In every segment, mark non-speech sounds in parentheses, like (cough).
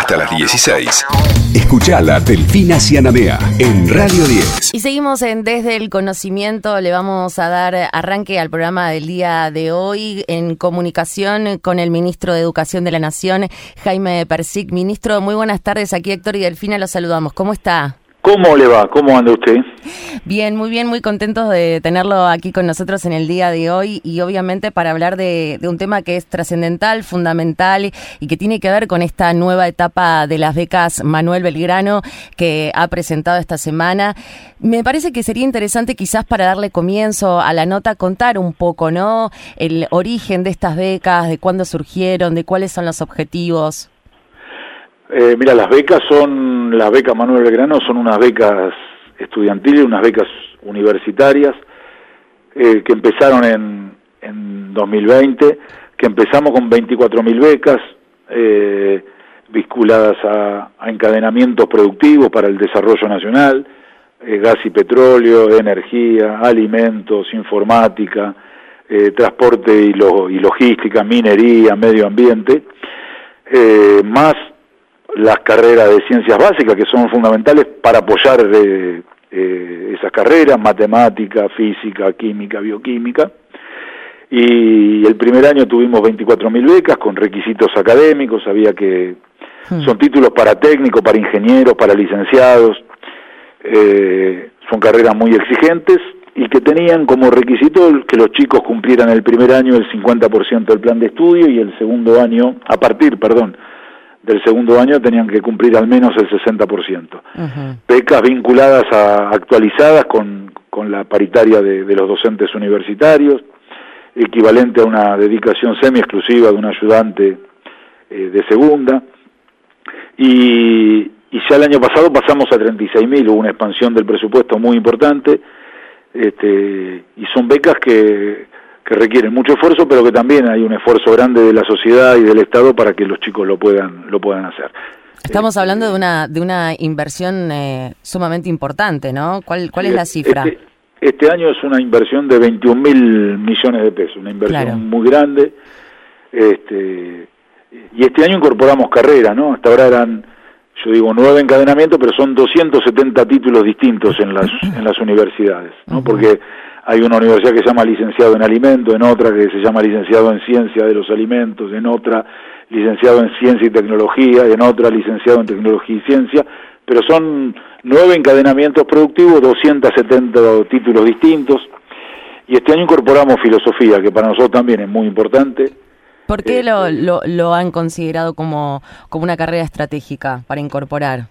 hasta las 16. Escuchala Delfina Cianamea en Radio 10. Y seguimos en Desde el Conocimiento. Le vamos a dar arranque al programa del día de hoy en comunicación con el ministro de Educación de la Nación, Jaime Persic. Ministro, muy buenas tardes. Aquí Héctor y Delfina los saludamos. ¿Cómo está? ¿Cómo le va? ¿Cómo anda usted? Bien, muy bien, muy contentos de tenerlo aquí con nosotros en el día de hoy y obviamente para hablar de, un tema que es trascendental, fundamental y que tiene que ver con esta nueva etapa de las becas Manuel Belgrano que ha presentado esta semana. Me parece que sería interesante quizás para darle comienzo a la nota contar un poco, ¿no? El origen de estas becas, de cuándo surgieron, de cuáles son los objetivos. Eh, mira, las becas son, las becas Manuel Belgrano son unas becas estudiantiles, unas becas universitarias eh, que empezaron en, en 2020, que empezamos con 24.000 becas eh, vinculadas a, encadenamientos productivos para el desarrollo nacional, gas y petróleo, energía, alimentos, informática, transporte y, y, logística, minería, medio ambiente, más las carreras de ciencias básicas que son fundamentales para apoyar eh, eh, esas carreras, matemática, física, química, bioquímica. Y el primer año tuvimos 24.000 becas con requisitos académicos, había que... Hmm. Son títulos para técnicos, para ingenieros, para licenciados, eh, son carreras muy exigentes y que tenían como requisito que los chicos cumplieran el primer año el 50% del plan de estudio y el segundo año, a partir, perdón, del segundo año tenían que cumplir al menos el 60%. Becas vinculadas a actualizadas con, con la paritaria de, los docentes universitarios, equivalente a una dedicación semi-exclusiva de un ayudante eh, de segunda. Y, y ya el año pasado pasamos a 36.000, hubo una expansión del presupuesto muy importante, este, y son becas que que requieren mucho esfuerzo, pero que también hay un esfuerzo grande de la sociedad y del Estado para que los chicos lo puedan lo puedan hacer. Estamos eh, hablando de una de una inversión eh, sumamente importante, ¿no? ¿Cuál cuál es la cifra? Este, este año es una inversión de 21 mil millones de pesos, una inversión muy grande. Este, y este año incorporamos carrera, ¿no? Hasta ahora eran, yo digo, nueve encadenamientos, pero son 270 títulos distintos en las, en las universidades, ¿no? Porque hay una universidad que se llama licenciado en alimentos, en otra que se llama licenciado en ciencia de los alimentos, en otra licenciado en ciencia y tecnología, en otra licenciado en tecnología y ciencia, pero son nueve encadenamientos productivos, 270 títulos distintos, y este año incorporamos filosofía, que para nosotros también es muy importante. ¿Por qué lo, este, lo, lo, han considerado como, como una carrera estratégica para incorporar?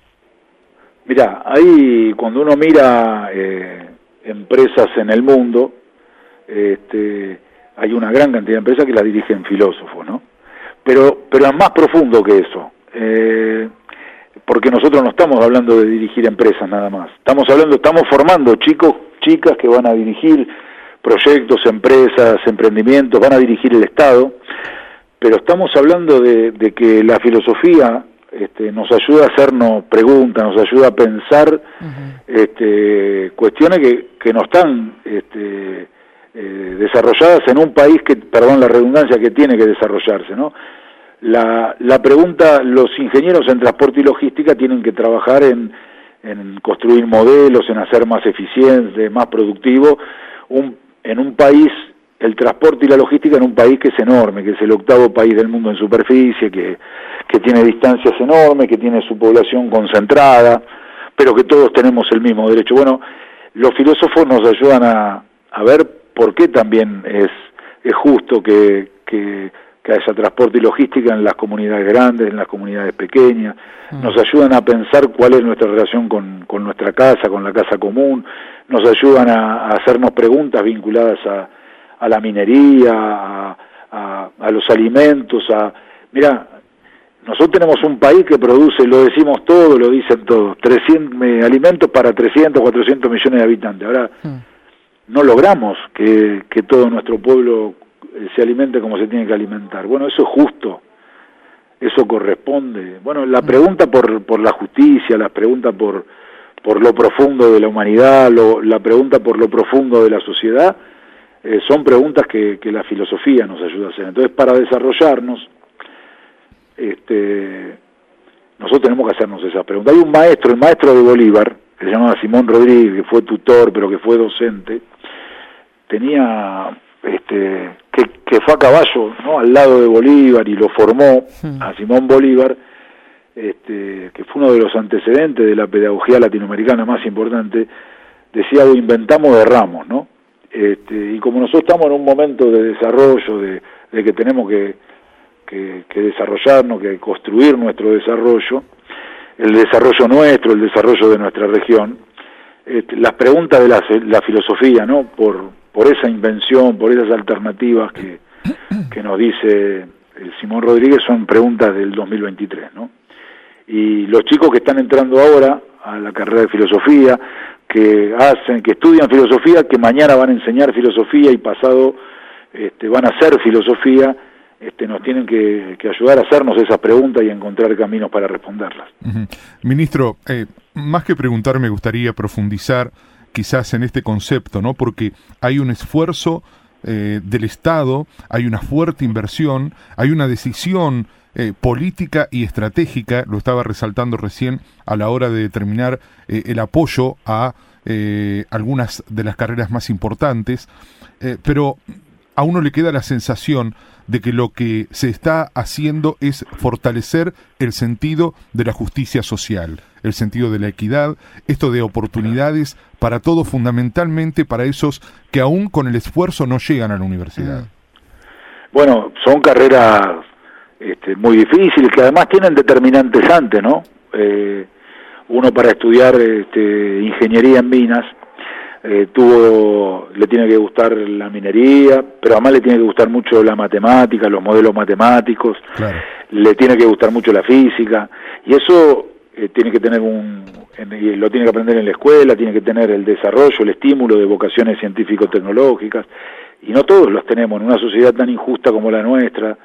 Mira, ahí cuando uno mira eh, empresas en el mundo, este, hay una gran cantidad de empresas que las dirigen filósofos, ¿no? Pero, pero es más profundo que eso, eh, porque nosotros no estamos hablando de dirigir empresas nada más, estamos hablando, estamos formando chicos, chicas que van a dirigir proyectos, empresas, emprendimientos, van a dirigir el Estado, pero estamos hablando de, de que la filosofía este, nos ayuda a hacernos preguntas, nos ayuda a pensar este, cuestiones que, que no están este, eh, desarrolladas en un país que, perdón la redundancia, que tiene que desarrollarse, ¿no? La, la pregunta, los ingenieros en transporte y logística tienen que trabajar en, en construir modelos, en hacer más eficiente, más productivo, un, en un país el transporte y la logística en un país que es enorme, que es el octavo país del mundo en superficie, que, que tiene distancias enormes, que tiene su población concentrada, pero que todos tenemos el mismo derecho. Bueno, los filósofos nos ayudan a, a ver por qué también es, es justo que, que, que, haya transporte y logística en las comunidades grandes, en las comunidades pequeñas, mm. nos ayudan a pensar cuál es nuestra relación con, con nuestra casa, con la casa común, nos ayudan a hacernos preguntas vinculadas a a la minería, a, a, los alimentos, a... Mira, nosotros tenemos un país que produce, lo decimos todo, lo dicen todos, 300, alimentos para 300, 400 millones de habitantes. Ahora, hmm. no logramos que, que todo nuestro pueblo eh, se alimente como se tiene que alimentar. Bueno, eso es justo, eso corresponde. Bueno, la hmm. pregunta por, por la justicia, la pregunta por, por lo profundo de la humanidad, lo, la pregunta por lo profundo de la sociedad, eh, son preguntas que, que, la filosofía nos ayuda a hacer. Entonces, para desarrollarnos, este, nosotros tenemos que hacernos esas preguntas. Hay un maestro, el maestro de Bolívar, que se llamaba Simón Rodríguez, que fue tutor, pero que fue docente, tenía este, que, fue a caballo ¿no? al lado de Bolívar y lo formó hmm. a Simón Bolívar, este, que fue uno de los antecedentes de la pedagogía latinoamericana más importante, decía, o inventamos de ramos, ¿no? Este, y como nosotros estamos en un momento de desarrollo, de, que tenemos que, que, desarrollarnos, que construir nuestro desarrollo, el desarrollo nuestro, el desarrollo de nuestra región, este, las preguntas de la, la filosofía, ¿no? Por, por esa invención, por esas alternativas que, que nos dice Simón Rodríguez son preguntas del 2023, ¿no? Y los chicos que están entrando ahora a la carrera de filosofía, que hacen, que estudian filosofía, que mañana van a enseñar filosofía y pasado este, van a hacer filosofía, este, nos tienen que, ayudar a hacernos esas preguntas y encontrar caminos para responderlas. Ministro, eh, más que preguntar, me gustaría profundizar quizás en este concepto, ¿no? Porque hay un esfuerzo eh, del Estado, hay una fuerte inversión, hay una decisión eh, política y estratégica, lo estaba resaltando recién a la hora de determinar el apoyo a algunas de las carreras más importantes, pero a uno le queda la sensación de que lo que se está haciendo es fortalecer el sentido de la justicia social, el sentido de la equidad, esto de oportunidades para todo, fundamentalmente para esos que aún con el esfuerzo no llegan a la universidad. Mm. Bueno, son carreras este, muy difíciles que además tienen determinantes antes, ¿no? Eh, uno para estudiar este, ingeniería en minas eh, tuvo, le tiene que gustar la minería, pero además le tiene que gustar mucho la matemática, los modelos matemáticos, le tiene que gustar mucho la física, y eso eh, tiene que tener un, lo tiene que aprender en la escuela, tiene que tener el desarrollo, el estímulo de vocaciones científico-tecnológicas, y no todos los tenemos en una sociedad tan injusta como la nuestra,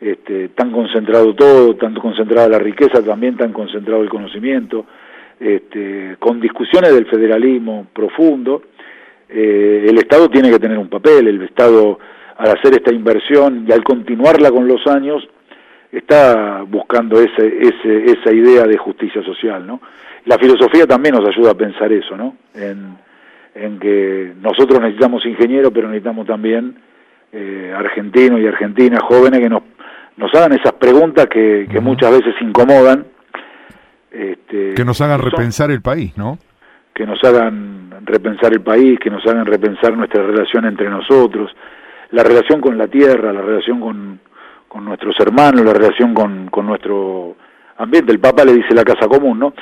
este, tan concentrado todo, tan concentrada la riqueza, también tan concentrado el conocimiento, este, con discusiones del federalismo profundo, eh, el Estado tiene que tener un papel, el Estado al hacer esta inversión y al continuarla con los años, está buscando ese, ese, esa idea de justicia social, ¿no? La filosofía también nos ayuda a pensar eso, ¿no? En, en que nosotros necesitamos ingenieros, pero necesitamos también eh, argentinos y argentinas jóvenes que nos, nos hagan esas preguntas que, que muchas veces incomodan, este, que nos hagan repensar el país, ¿no? Que nos hagan repensar el país, que nos hagan repensar nuestra relación entre nosotros, la relación con la tierra, la relación con, con nuestros hermanos, la relación con, con nuestro ambiente. El Papa le dice la casa común, ¿no?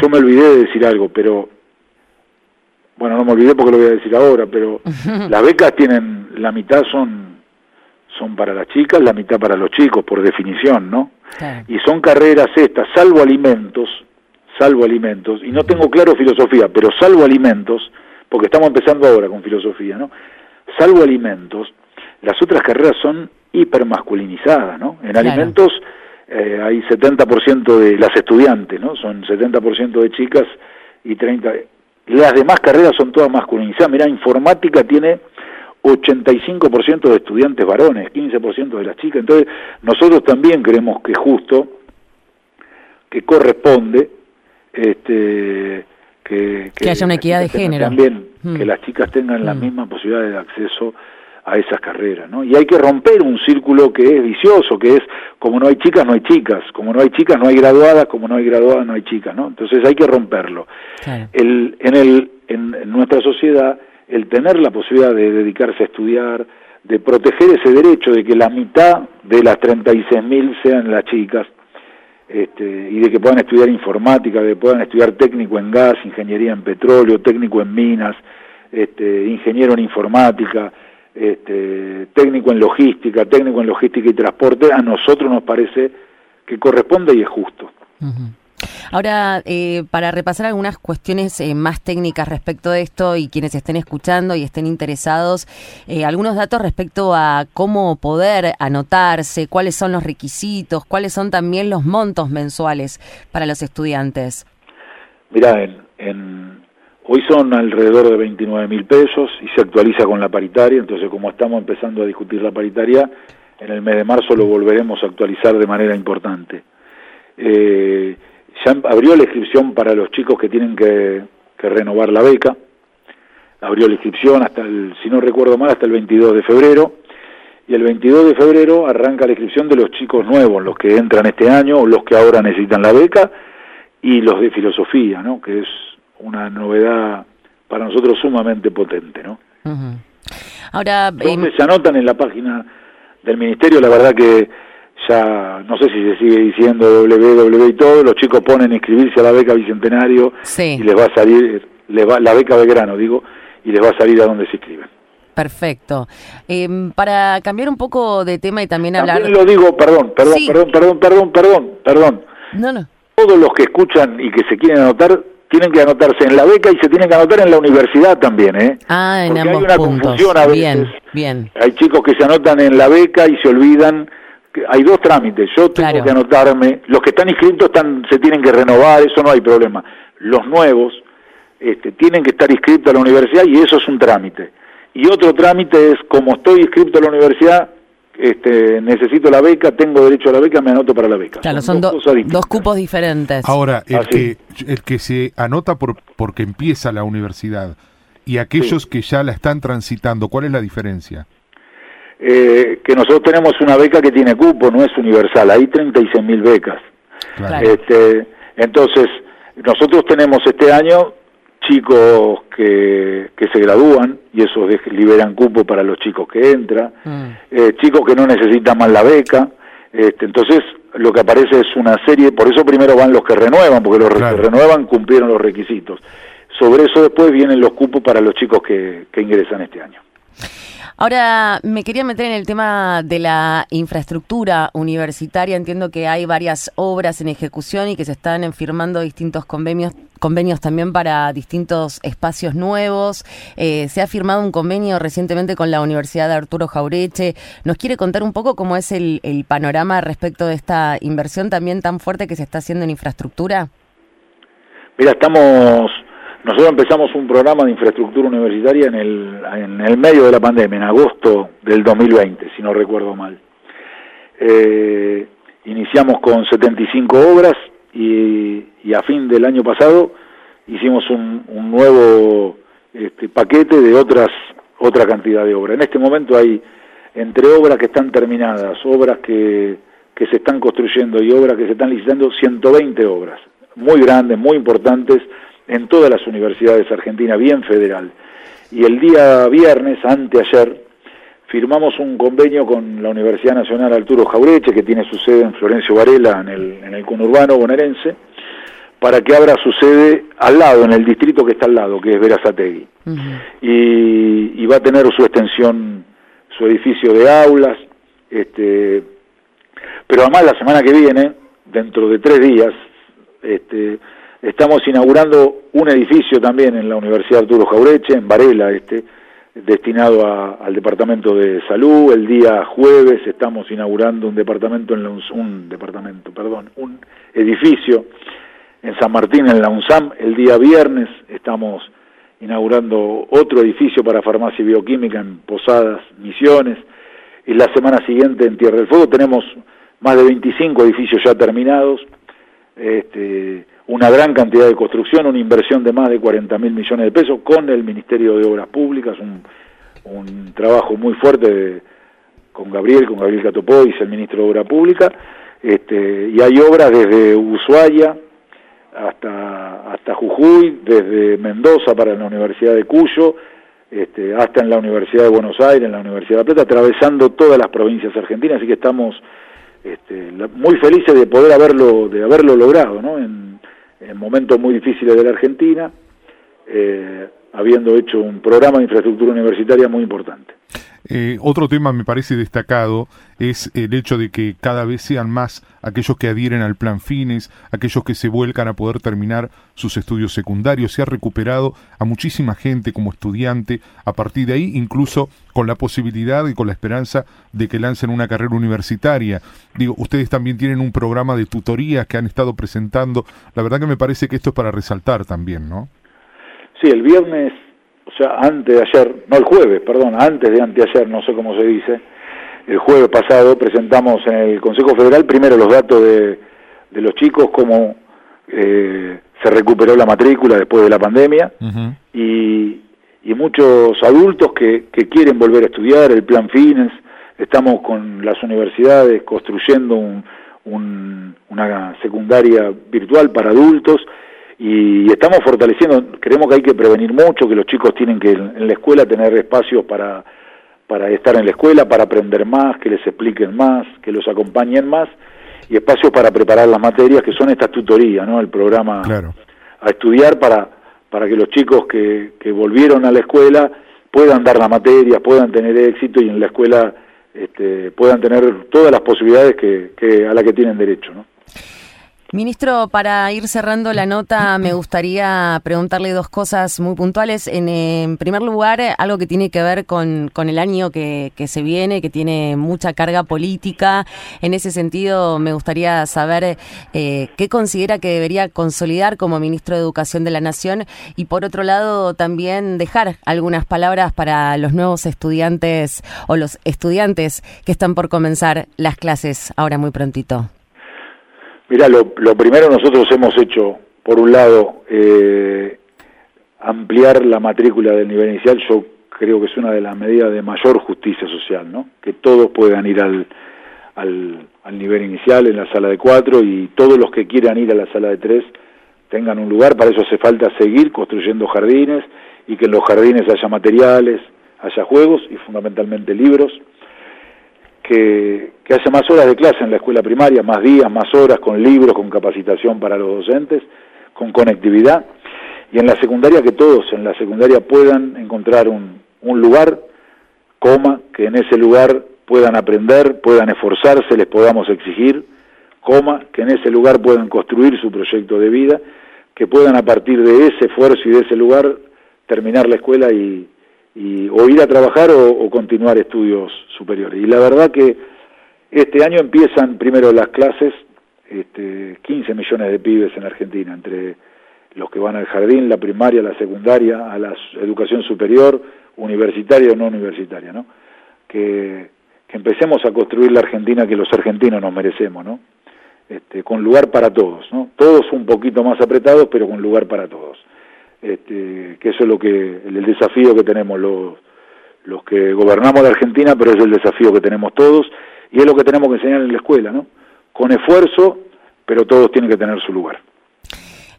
Yo me olvidé de decir algo, pero bueno, no me olvidé porque lo voy a decir ahora, pero (laughs) las becas tienen, la mitad son son para las chicas, la mitad para los chicos, por definición, ¿no? Y son carreras estas, salvo alimentos, salvo alimentos, y no tengo claro filosofía, pero salvo alimentos, porque estamos empezando ahora con filosofía, ¿no? Salvo alimentos, las otras carreras son hipermasculinizadas, ¿no? En alimentos eh, hay 70% de las estudiantes, ¿no? Son 70% de chicas y 30... Las demás carreras son todas masculinizadas. Mira, informática tiene 85% de estudiantes varones, 15% de las chicas. Entonces, nosotros también creemos que es justo, que corresponde, este, que, que, haya una equidad de género. También que mm. las chicas tengan las mm. mismas posibilidades de acceso a esas carreras, ¿no? Y hay que romper un círculo que es vicioso, que es como no hay chicas, no hay chicas, como no hay chicas, no hay graduadas, como no hay graduadas, no hay chicas, ¿no? Entonces hay que romperlo. El, en, el, en nuestra sociedad el tener la posibilidad de dedicarse a estudiar, de proteger ese derecho de que la mitad de las 36.000 sean las chicas, este, y de que puedan estudiar informática, de que puedan estudiar técnico en gas, ingeniería en petróleo, técnico en minas, este, ingeniero en informática, este, técnico en logística, técnico en logística y transporte, a nosotros nos parece que corresponde y es justo. Ahora, eh, para repasar algunas cuestiones eh, más técnicas respecto de esto y quienes estén escuchando y estén interesados, eh, algunos datos respecto a cómo poder anotarse, cuáles son los requisitos, cuáles son también los montos mensuales para los estudiantes. Mira, en, hoy son alrededor de 29 mil pesos y se actualiza con la paritaria, entonces como estamos empezando a discutir la paritaria, en el mes de marzo lo volveremos a actualizar de manera importante. Eh, ya abrió la inscripción para los chicos que tienen que, que renovar la beca. Abrió la inscripción hasta el, si no recuerdo mal, hasta el 22 de febrero. Y el 22 de febrero arranca la inscripción de los chicos nuevos, los que entran este año los que ahora necesitan la beca, y los de filosofía, ¿no? Que es una novedad para nosotros sumamente potente, ¿no? Ahora, Entonces se anotan en la página del ministerio, la verdad que ya no sé si se sigue diciendo www y todo, los chicos ponen inscribirse a la beca Bicentenario Sí. y les va a salir, les va, la beca Belgrano, digo, y les va a salir a donde se inscriben. perfecto. Em, para cambiar un poco de tema y también hablar... También lo digo, perdón, perdón, Sí. perdón, perdón, perdón, perdón, perdón. No, no. Todos los que escuchan y que se quieren anotar, tienen que anotarse en la beca y se tienen que anotar en la universidad también, ¿eh? Ah, en Porque hay ambos una puntos. confusión a veces. Bien, bien. Hay chicos que se anotan en la beca y se olvidan. Hay dos trámites. Yo tengo Claro. que anotarme. Los que están inscritos están, se tienen que renovar, eso no hay problema. Los nuevos este, tienen que estar inscritos a la universidad y eso es un trámite. Y otro trámite es, como estoy inscrito a la universidad, este, necesito la beca, tengo derecho a la beca, me anoto para la beca. Claro, son dos do- cupos diferentes. Ahora, el, Así. que, el que se anota por, porque empieza la universidad y aquellos que ya la están transitando, ¿cuál es la diferencia? Eh, que nosotros tenemos una beca que tiene cupo, no es universal, hay 36 mil becas. Claro. Este, entonces, nosotros tenemos este año chicos que, que se gradúan y esos de- liberan cupo para los chicos que entran, Mm. eh, chicos que no necesitan más la beca. Este, entonces, lo que aparece es una serie, por eso primero van los que renuevan, porque los Claro. que renuevan cumplieron los requisitos. Sobre eso después vienen los cupos para los chicos que, que ingresan este año. Ahora, me quería meter en el tema de la infraestructura universitaria. Entiendo que hay varias obras en ejecución y que se están firmando distintos convenios, convenios también para distintos espacios nuevos. Eh, se ha firmado un convenio recientemente con la Universidad de Arturo Jaureche. ¿Nos quiere contar un poco cómo es el, el panorama respecto de esta inversión también tan fuerte que se está haciendo en infraestructura? Mira, estamos, nosotros empezamos un programa de infraestructura universitaria en el, en el medio de la pandemia, en agosto del 2020, si no recuerdo mal. Eh, iniciamos con 75 obras y, y a fin del año pasado hicimos un, un nuevo este, paquete de otras otra cantidad de obras. En este momento hay entre obras que están terminadas, obras que, que se están construyendo y obras que se están licitando, 120 obras, muy grandes, muy importantes, en todas las universidades argentinas, bien federal. Y el día viernes, anteayer, firmamos un convenio con la Universidad Nacional Arturo Jaureche, que tiene su sede en Florencio Varela, en el, en el conurbano bonaerense, para que abra su sede al lado, en el distrito que está al lado, que es Verazategui. Y, y va a tener su extensión, su edificio de aulas, este, pero además la semana que viene, dentro de tres días, este, estamos inaugurando un edificio también en la Universidad Arturo Jaureche, en Varela, este, destinado a- al Departamento de Salud. El día jueves estamos inaugurando un departamento en la UNS- un departamento, perdón, un edificio en San Martín en la UNSAM. El día viernes estamos inaugurando otro edificio para farmacia y bioquímica en Posadas, Misiones. Y la semana siguiente en Tierra del Fuego tenemos más de 25 edificios ya terminados, este, una gran cantidad de construcción, una inversión de más de 40 mil millones de pesos con el Ministerio de Obras Públicas, un, trabajo muy fuerte de- con Gabriel, con Gabriel Catopois, el ministro de Obra Pública, este, y hay obras desde Ushuaia hasta, hasta Jujuy, desde Mendoza para la Universidad de Cuyo, este, hasta en la Universidad de Buenos Aires, en la Universidad de La Plata, atravesando todas las provincias argentinas, así que estamos este, muy felices de poder haberlo, de haberlo logrado, ¿no? En, en momentos muy difíciles de la Argentina, eh, habiendo hecho un programa de infraestructura universitaria muy importante. Eh, otro tema me parece destacado es el hecho de que cada vez sean más aquellos que adhieren al plan fines, aquellos que se vuelcan a poder terminar sus estudios secundarios. Se ha recuperado a muchísima gente como estudiante a partir de ahí, incluso con la posibilidad y con la esperanza de que lancen una carrera universitaria. Digo, ustedes también tienen un programa de tutorías que han estado presentando. La verdad que me parece que esto es para resaltar también, ¿no? Sí, el viernes, sea, antes de ayer, no el jueves, perdón, antes de anteayer, no sé cómo se dice, el jueves pasado presentamos en el Consejo Federal primero los datos de, de los chicos, cómo eh, se recuperó la matrícula después de la pandemia y, y, muchos adultos que, que, quieren volver a estudiar, el plan Fines, estamos con las universidades construyendo un, una secundaria virtual para adultos y estamos fortaleciendo, creemos que hay que prevenir mucho, que los chicos tienen que en la escuela tener espacios para, para estar en la escuela, para aprender más, que les expliquen más, que los acompañen más y espacios para preparar las materias que son estas tutorías, ¿no? El programa a estudiar para, para que los chicos que, que volvieron a la escuela puedan dar la materia, puedan tener éxito y en la escuela este, puedan tener todas las posibilidades que, que a las que tienen derecho, ¿no? Ministro, para ir cerrando la nota, me gustaría preguntarle dos cosas muy puntuales. En, primer lugar, algo que tiene que ver con, el año que, se viene, que tiene mucha carga política. En ese sentido, me gustaría saber eh, qué considera que debería consolidar como ministro de Educación de la Nación y, por otro lado, también dejar algunas palabras para los nuevos estudiantes o los estudiantes que están por comenzar las clases ahora muy prontito. Mira, lo, primero nosotros hemos hecho, por un lado, eh, ampliar la matrícula del nivel inicial. Yo creo que es una de las medidas de mayor justicia social, ¿no? Que todos puedan ir al, al, al nivel inicial en la sala de cuatro y todos los que quieran ir a la sala de tres tengan un lugar. Para eso hace falta seguir construyendo jardines y que en los jardines haya materiales, haya juegos y fundamentalmente libros que, haya más horas de clase en la escuela primaria, más días, más horas, con libros, con capacitación para los docentes, con conectividad, y en la secundaria que todos en la secundaria puedan encontrar un, un lugar, coma, que en ese lugar puedan aprender, puedan esforzarse, les podamos exigir, coma, que en ese lugar puedan construir su proyecto de vida, que puedan a partir de ese esfuerzo y de ese lugar terminar la escuela y, y, o ir a trabajar o, continuar estudios superiores. Y la verdad que este año empiezan primero las clases, este, 15 millones de pibes en Argentina, entre los que van al jardín, la primaria, la secundaria, a la educación superior, universitaria o no universitaria, ¿no? Que, que empecemos a construir la Argentina que los argentinos nos merecemos, ¿no? Este, con lugar para todos, ¿no? Todos un poquito más apretados, pero con lugar para todos este, que eso es lo que el, desafío que tenemos los, los que gobernamos la Argentina, pero es el desafío que tenemos todos y es lo que tenemos que enseñar en la escuela, ¿no? Con esfuerzo, pero todos tienen que tener su lugar.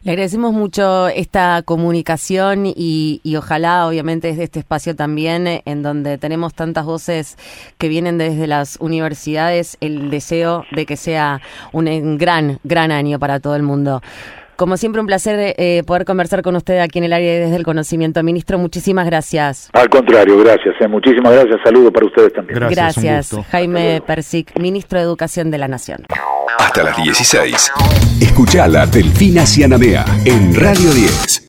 Le agradecemos mucho esta comunicación y, y, ojalá, obviamente, desde este espacio también, en donde tenemos tantas voces que vienen desde las universidades, el deseo de que sea un gran, gran año para todo el mundo. Como siempre, un placer eh, poder conversar con usted aquí en el área desde el conocimiento. Ministro, muchísimas gracias. Al contrario, gracias. Eh. Muchísimas gracias. Saludos para ustedes también. Gracias, gracias Jaime Persic, Ministro de Educación de la Nación. Hasta las 16. Escuchala Delfina Cianamea en Radio 10.